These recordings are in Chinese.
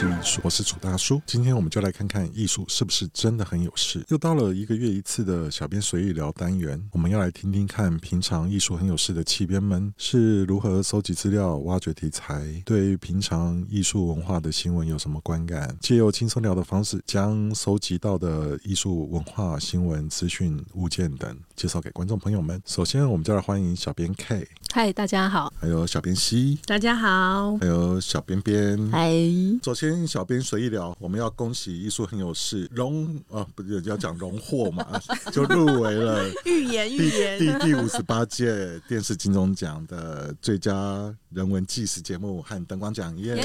Jackson. 术。我是楚大叔，今天我们就来看看艺术是不是真的很有事。又到了一个月一次的小编随意聊单元，我们要来听听看平常艺术很有事的气编们是如何搜集资料、挖掘题材，对于平常艺术文化的新闻有什么观感，借由轻松聊的方式，将搜集到的艺术文化新闻资讯、物件等介绍给观众朋友们。首先，我们就来欢迎小编 K，嗨，大家好；还有小编 C，大家好；还有小编编，嗨。首先，小编随意聊，我们要恭喜艺术很有事荣啊，不是要讲荣获嘛，就入围了预言预言第第五十八届电视金钟奖的最佳人文纪实节目和灯光奖耶。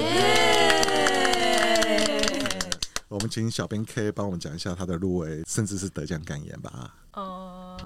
我们请小编 K 帮我们讲一下他的入围，甚至是得奖感言吧。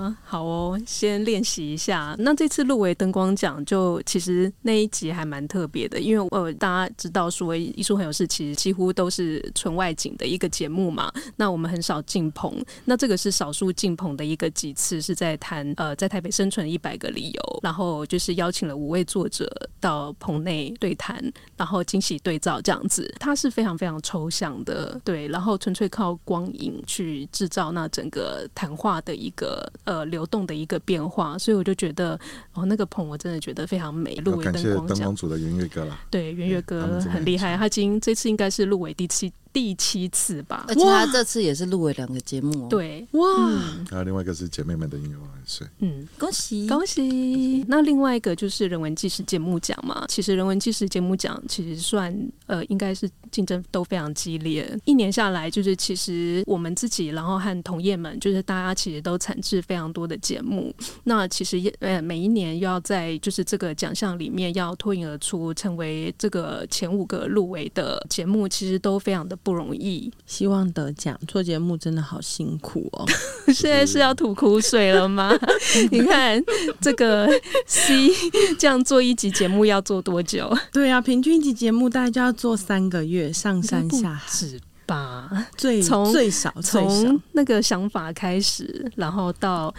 嗯，好哦，先练习一下。那这次入围灯光奖，就其实那一集还蛮特别的，因为呃，大家知道说艺术很有事，其实几乎都是纯外景的一个节目嘛。那我们很少进棚，那这个是少数进棚的一个几次，是在谈呃，在台北生存一百个理由，然后就是邀请了五位作者到棚内对谈，然后惊喜对照这样子。它是非常非常抽象的，对，然后纯粹靠光影去制造那整个谈话的一个呃流动的一个变化，所以我就觉得哦，那个棚我真的觉得非常美。入围灯光奖，灯光组的圆月哥啦，对，圆月哥很厉害，他今这次应该是入围第七。第七次吧，而且他这次也是入围两个节目哦。对，哇！还有另外一个是姐妹们的音乐万岁，嗯，恭喜恭喜。那另外一个就是人文纪实节目奖嘛，其实人文纪实节目奖其实算呃，应该是竞争都非常激烈。一年下来，就是其实我们自己，然后和同业们，就是大家其实都产制非常多的节目。那其实呃，每一年又要在就是这个奖项里面要脱颖而出，成为这个前五个入围的节目，其实都非常的。不容易，希望得奖。做节目真的好辛苦哦。现在是要吐苦水了吗？你看这个 C 这样做一集节目要做多久？对啊，平均一集节目大概就要做三个月，上山下海是吧？最从最少从那个想法开始，然后到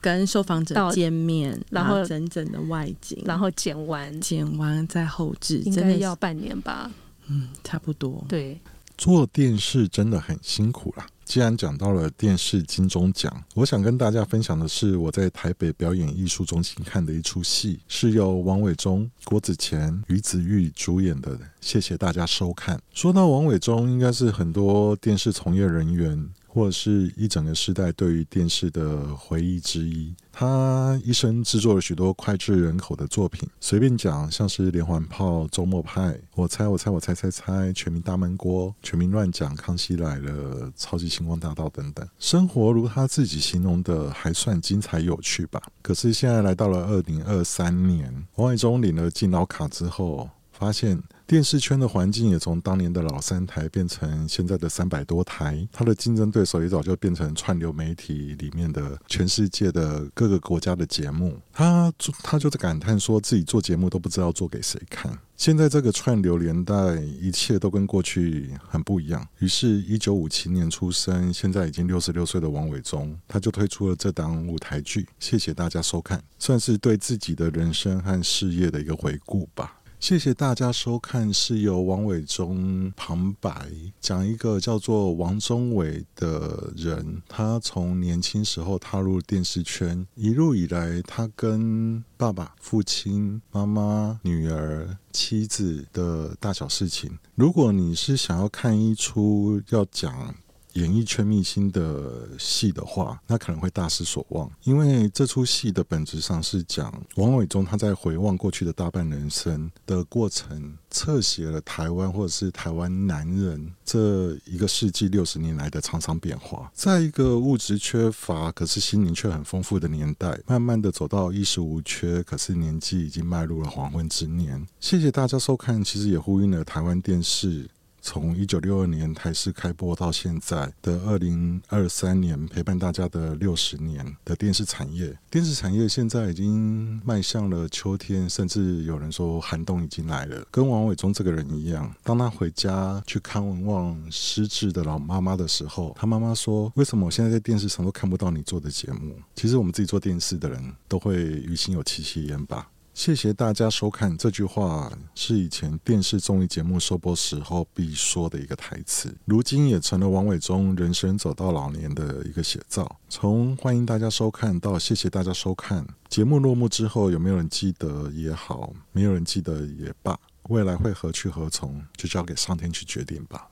跟受访者见面，然后整整的外景，然后剪完，剪完再后置，应该要半年吧？嗯，差不多。对。做电视真的很辛苦啦。既然讲到了电视金钟奖，我想跟大家分享的是我在台北表演艺术中心看的一出戏，是由王伟忠、郭子乾、于子玉主演的。谢谢大家收看。说到王伟忠，应该是很多电视从业人员。或者是一整个时代对于电视的回忆之一。他一生制作了许多脍炙人口的作品，随便讲，像是连环炮、周末派、我猜我猜我猜猜猜、全民大闷锅、全民乱讲、康熙来了、超级星光大道等等。生活如他自己形容的，还算精彩有趣吧。可是现在来到了二零二三年，王伟忠领了敬老卡之后，发现。电视圈的环境也从当年的老三台变成现在的三百多台，他的竞争对手也早就变成串流媒体里面的全世界的各个国家的节目。他他就在感叹说自己做节目都不知道做给谁看。现在这个串流年代，一切都跟过去很不一样。于是，一九五七年出生，现在已经六十六岁的王伟忠，他就推出了这档舞台剧。谢谢大家收看，算是对自己的人生和事业的一个回顾吧。谢谢大家收看，是由王伟忠旁白讲一个叫做王中伟的人，他从年轻时候踏入电视圈，一路以来，他跟爸爸、父亲、妈妈、女儿、妻子的大小事情。如果你是想要看一出要讲。演艺圈秘辛的戏的话，那可能会大失所望，因为这出戏的本质上是讲王伟忠他在回望过去的大半人生的过程，侧写了台湾或者是台湾男人这一个世纪六十年来的沧桑变化，在一个物质缺乏可是心灵却很丰富的年代，慢慢的走到衣食无缺，可是年纪已经迈入了黄昏之年。谢谢大家收看，其实也呼应了台湾电视。从一九六二年台视开播到现在的二零二三年，陪伴大家的六十年的电视产业，电视产业现在已经迈向了秋天，甚至有人说寒冬已经来了。跟王伟忠这个人一样，当他回家去看望失智的老妈妈的时候，他妈妈说：“为什么我现在在电视上都看不到你做的节目？”其实我们自己做电视的人都会于心有戚戚焉吧。谢谢大家收看。这句话是以前电视综艺节目收播时候必说的一个台词，如今也成了王伟忠人生走到老年的一个写照。从欢迎大家收看到谢谢大家收看，节目落幕之后，有没有人记得也好，没有人记得也罢，未来会何去何从，就交给上天去决定吧。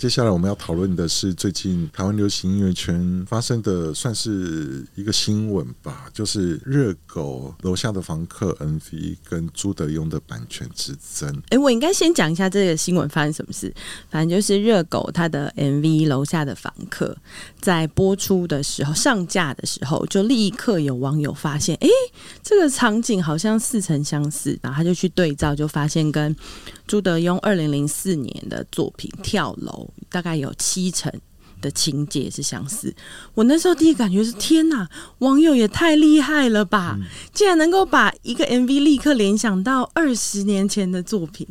接下来我们要讨论的是最近台湾流行音乐圈发生的，算是一个新闻吧，就是热狗楼下的房客 MV 跟朱德庸的版权之争。哎、我应该先讲一下这个新闻发生什么事。反正就是热狗他的 MV 楼下的房客在播出的时候上架的时候，就立刻有网友发现，哎、这个场景好像似曾相似，然后他就去对照，就发现跟朱德庸二零零四年的作品《跳楼》大概有七成的情节是相似。我那时候第一感觉是：天哪，网友也太厉害了吧！竟然能够把一个 MV 立刻联想到二十年前的作品。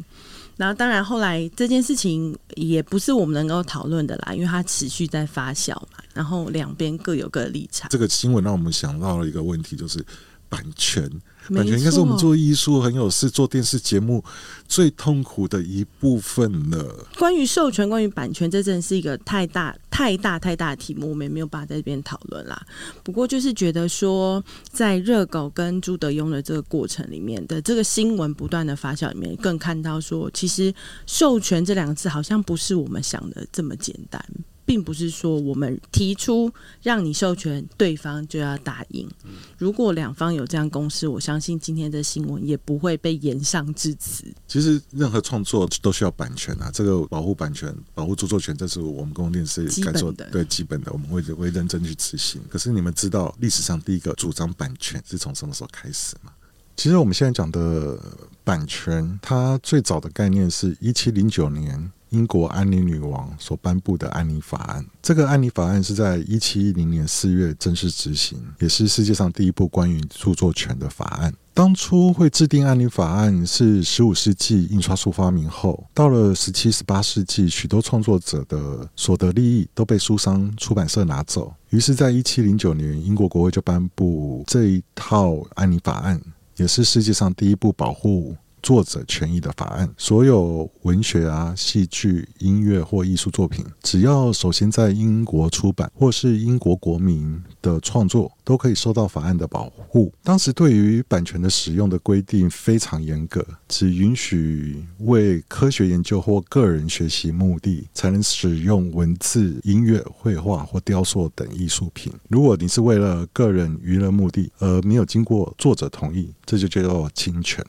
然后，当然后来这件事情也不是我们能够讨论的啦，因为它持续在发酵嘛。然后两边各有各的立场。这个新闻让我们想到了一个问题，就是版权。版权应该是我们做艺术很有事、做电视节目最痛苦的一部分了。关于授权、关于版权，这真的是一个太大、太大、太大的题目，我们也没有办法在这边讨论啦。不过就是觉得说，在热狗跟朱德庸的这个过程里面的这个新闻不断的发酵里面，更看到说，其实授权这两个字好像不是我们想的这么简单。并不是说我们提出让你授权，对方就要答应。如果两方有这样共识，我相信今天的新闻也不会被延上至此。其实任何创作都需要版权啊，这个保护版权、保护著作权，这是我们公共电视该做的，对基本的，我们会会认真去执行。可是你们知道历史上第一个主张版权是从什么时候开始吗？其实我们现在讲的版权，它最早的概念是一七零九年。英国安妮女王所颁布的《安妮法案》，这个《安妮法案》是在一七一零年四月正式执行，也是世界上第一部关于著作权的法案。当初会制定《安妮法案》是十五世纪印刷术发明后，到了十七、十八世纪，许多创作者的所得利益都被书商、出版社拿走。于是，在一七零九年，英国国会就颁布这一套《安妮法案》，也是世界上第一部保护作者权益的法案，所有文学啊、戏剧、音乐或艺术作品，只要首先在英国出版或是英国国民的创作，都可以受到法案的保护。当时对于版权的使用的规定非常严格，只允许为科学研究或个人学习目的才能使用文字、音乐、绘画或雕塑等艺术品。如果你是为了个人娱乐目的而没有经过作者同意，这就叫做侵权。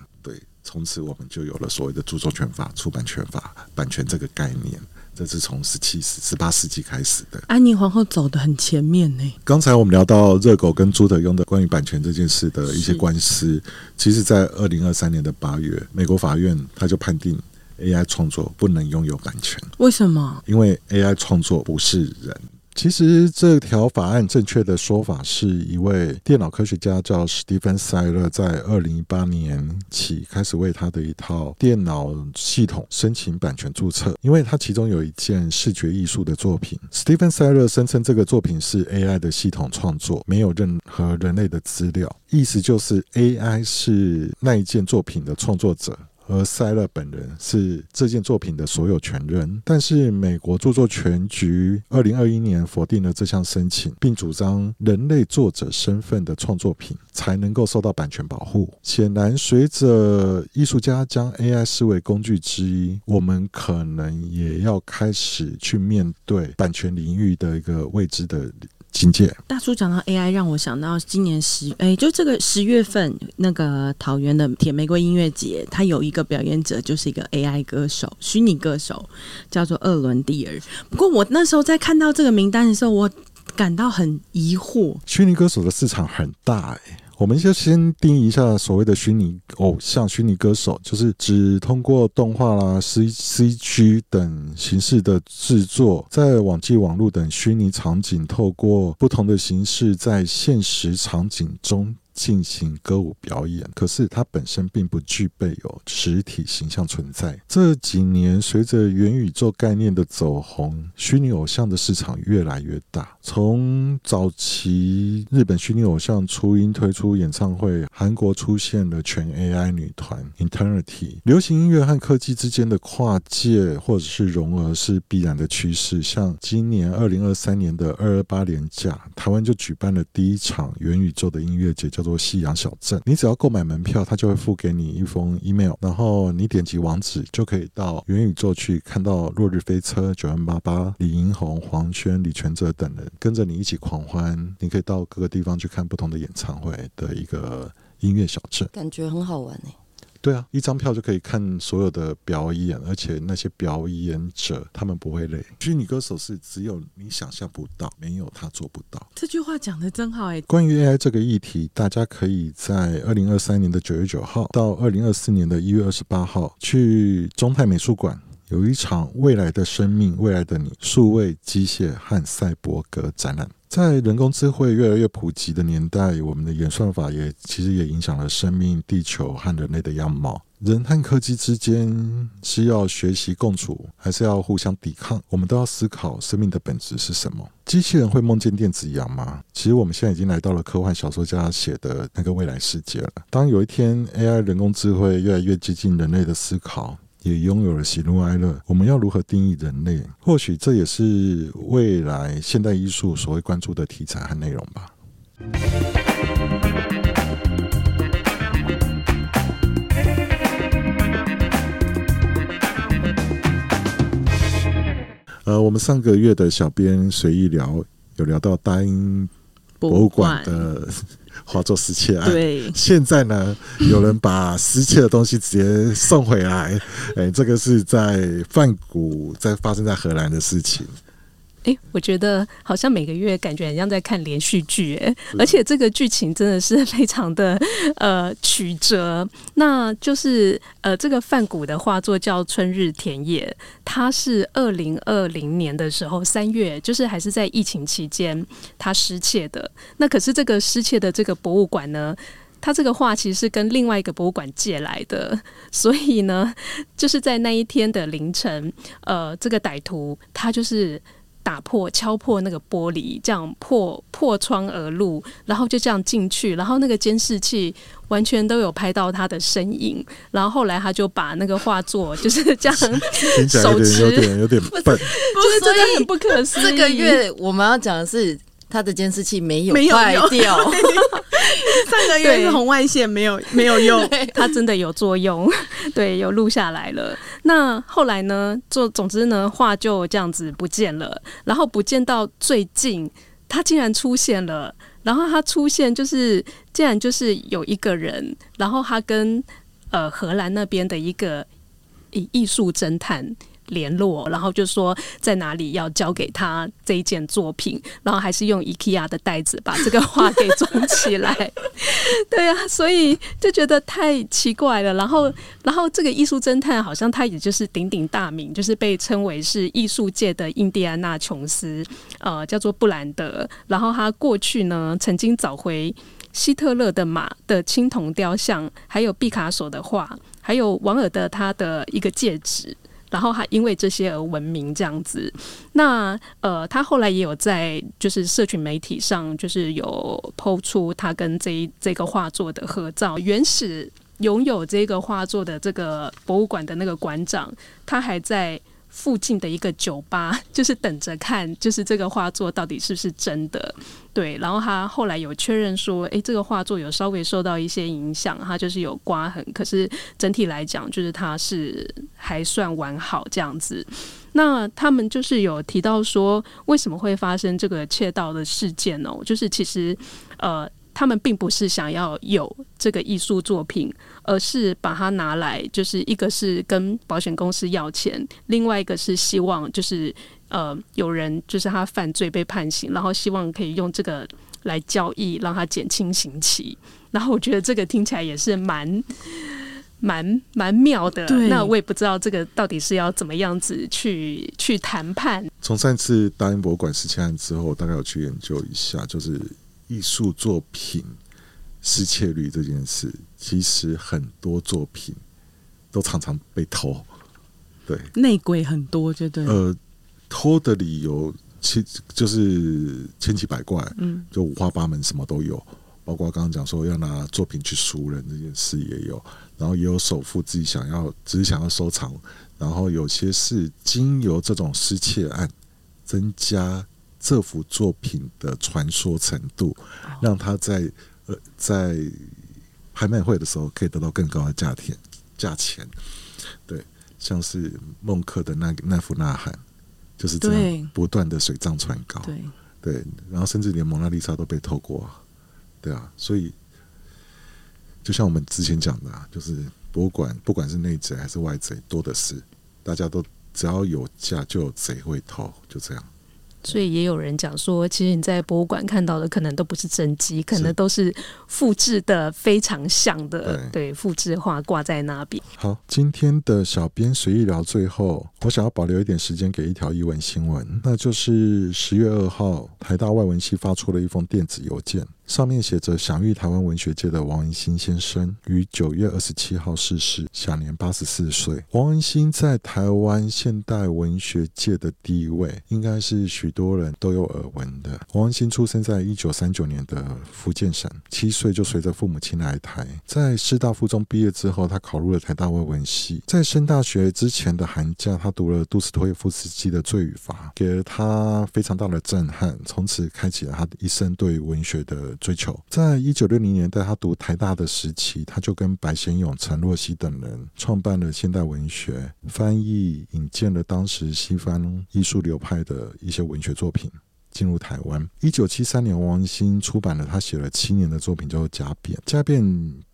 从此我们就有了所谓的著作权法、出版权法、版权这个概念。这是从十七世、十八世纪开始的。安妮皇后走的很前面呢。刚才我们聊到热狗跟朱德庸的关于版权这件事的一些官司，其实，在二零二三年的八月，美国法院他就判定 AI 创作不能拥有版权。为什么？因为 AI 创作不是人。其实这条法案正确的说法是一位电脑科学家叫史蒂芬·塞勒，在二零一八年起开始为他的一套电脑系统申请版权注册，因为他其中有一件视觉艺术的作品。史蒂芬·塞勒声称这个作品是 AI 的系统创作，没有任何人类的资料，意思就是 AI 是那一件作品的创作者。而塞勒本人是这件作品的所有权人，但是美国著作权局二零二一年否定了这项申请，并主张人类作者身份的创作品才能够受到版权保护。显然，随着艺术家将 AI 视为工具之一，我们可能也要开始去面对版权领域的一个未知的。境界。大叔讲到 AI，让我想到今年十哎，就这个十月份那个桃园的铁玫瑰音乐节，他有一个表演者，就是一个 AI 歌手，虚拟歌手，叫做厄伦蒂尔。不过我那时候在看到这个名单的时候，我感到很疑惑。虚拟歌手的市场很大哎、欸。我们就先定义一下所谓的虚拟偶像、虚拟歌手，就是指通过动画啦、C C G 等形式的制作，在网际网络等虚拟场景，透过不同的形式在现实场景中。进行歌舞表演，可是它本身并不具备有实体形象存在。这几年随着元宇宙概念的走红，虚拟偶像的市场越来越大。从早期日本虚拟偶像初音推出演唱会，韩国出现了全 AI 女团 Eternity，流行音乐和科技之间的跨界或者是融合是必然的趋势。像今年二零二三年的二二八连假，台湾就举办了第一场元宇宙的音乐节，叫做夕阳小镇。你只要购买门票，他就会付给你一封 email，然后你点击网址就可以到元宇宙去看到落日飞车、九万八八、李银红、黄轩、李全哲等人跟着你一起狂欢。你可以到各个地方去看不同的演唱会的一个音乐小镇，感觉很好玩呢。对啊，一张票就可以看所有的表演，而且那些表演者他们不会累。虚拟歌手是只有你想象不到，没有他做不到。这句话讲得真好哎！关于 AI 这个议题，大家可以在二零二三年的九月九号到二零二四年的一月二十八号去中泰美术馆，有一场未来的生命、未来的你、数位机械和赛博格展览。在人工智慧越来越普及的年代，我们的演算法也其实也影响了生命、地球和人类的样貌。人和科技之间是要学习共处，还是要互相抵抗？我们都要思考生命的本质是什么。机器人会梦见电子羊吗？其实我们现在已经来到了科幻小说家写的那个未来世界了。当有一天 AI 人工智慧越来越接近人类的思考，也拥有了喜怒哀乐。我们要如何定义人类？或许这也是未来现代艺术所会关注的题材和内容吧。呃，我们上个月的小编随意聊，有聊到大英博物馆的。画作失窃案，对，现在呢，有人把失窃的东西直接送回来，哎，这个是在梵谷在发生在荷兰的事情。哎，我觉得好像每个月感觉很像在看连续剧，哎，而且这个剧情真的是非常的 呃曲折。那就是呃，这个梵谷的画作叫《春日田野》，它是二零二零年的时候三月，就是还是在疫情期间，他失窃的。那可是这个失窃的这个博物馆呢，他这个画其实是跟另外一个博物馆借来的，所以呢，就是在那一天的凌晨，呃，这个歹徒他就是。打破、敲破那个玻璃，这样破破窗而入，然后就这样进去，然后那个监视器完全都有拍到他的身影，然后后来他就把那个画作就是这样 手持，有点有点笨，就是真的很不可思议。这个月我们要讲的是。他的监视器没有坏掉，上 个月是红外线没有没有用，它真的有作用，对，有录下来了。那后来呢？就总之呢，画就这样子不见了，然后不见到最近，他竟然出现了。然后他出现就是，竟然就是有一个人，然后他跟呃荷兰那边的一个艺艺术侦探。联络，然后就说在哪里要交给他这一件作品，然后还是用 IKEA 的袋子把这个画给装起来。对啊，所以就觉得太奇怪了。然后，然后这个艺术侦探好像他也就是鼎鼎大名，就是被称为是艺术界的印第安纳琼斯，呃，叫做布兰德。然后他过去呢，曾经找回希特勒的马的青铜雕像，还有毕卡索的画，还有王尔德他的一个戒指。然后还因为这些而闻名，这样子。那呃，他后来也有在就是社群媒体上，就是有抛出他跟这一这个画作的合照。原始拥有这个画作的这个博物馆的那个馆长，他还在。附近的一个酒吧，就是等着看，就是这个画作到底是不是真的？对，然后他后来有确认说，诶，这个画作有稍微受到一些影响，它就是有刮痕，可是整体来讲，就是它是还算完好这样子。那他们就是有提到说，为什么会发生这个窃盗的事件呢？就是其实，呃。他们并不是想要有这个艺术作品，而是把它拿来，就是一个是跟保险公司要钱，另外一个是希望就是呃有人就是他犯罪被判刑，然后希望可以用这个来交易，让他减轻刑期。然后我觉得这个听起来也是蛮蛮蛮妙的。那我也不知道这个到底是要怎么样子去去谈判。从上次大英博物馆失窃案之后，我大概有去研究一下，就是。艺术作品失窃率这件事，其实很多作品都常常被偷。对，内鬼很多，就对。呃，偷的理由千就是千奇百怪，嗯，就五花八门，什么都有。包括刚刚讲说要拿作品去赎人这件事也有，然后也有首富自己想要只是想要收藏，然后有些是经由这种失窃案增加这幅作品的传说程度，让他在呃在拍卖会的时候可以得到更高的价钱价钱。对，像是孟克的那那幅《呐喊》，就是这样不断的水涨船高。对对，然后甚至连蒙娜丽莎都被偷过。对啊，所以就像我们之前讲的，啊，就是博物馆不管是内贼还是外贼多的是，大家都只要有价就有贼会偷，就这样。所以也有人讲说，其实你在博物馆看到的可能都不是真迹，可能都是复制的非常像的，对，对，复制画挂在那边。好，今天的小编随意聊，最后我想要保留一点时间给一条译文新闻，那就是十月二号，台大外文系发出了一封电子邮件。上面写着：享誉台湾文学界的王文兴先生于九月二十七号逝世，享年八十四岁。王文兴在台湾现代文学界的地位，应该是许多人都有耳闻的。王文兴出生在一九三九年的福建省，七岁就随着父母亲来台。在师大附中毕业之后，他考入了台大外文系。在升大学之前的寒假，他读了杜斯托耶夫斯基的《罪与罚》，给了他非常大的震撼，从此开启了他一生对文学的。追求，在一九六零年代，他读台大的时期，他就跟白先勇、陈若曦等人创办了现代文学，翻译引荐了当时西方艺术流派的一些文学作品进入台湾。一九七三年，王兴出版了他写了七年的作品，叫做《家变》。《家变》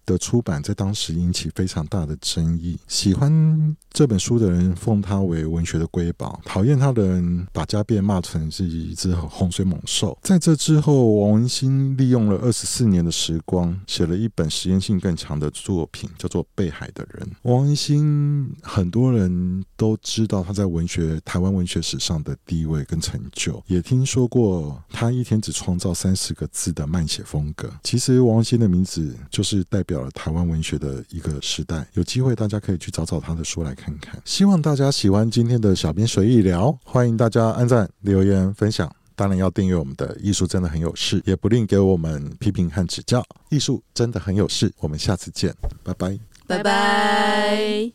的出版在当时引起非常大的争议，喜欢这本书的人奉他为文学的瑰宝，讨厌他的人把家变骂成是一只洪水猛兽。在这之后，王文兴利用了二十四年的时光，写了一本实验性更强的作品，叫做《被海的人》。王文兴很多人都知道他在文学台湾文学史上的地位跟成就，也听说过他一天只创造三十个字的慢写风格。其实王文兴的名字就是代表表了台湾文学的一个时代，有机会大家可以去找找他的书来看看。希望大家喜欢今天的小编随意聊，欢迎大家按赞、留言、分享，当然要订阅我们的艺术真的很有事，也不吝给我们批评和指教。艺术真的很有事，我们下次见，拜拜，拜拜。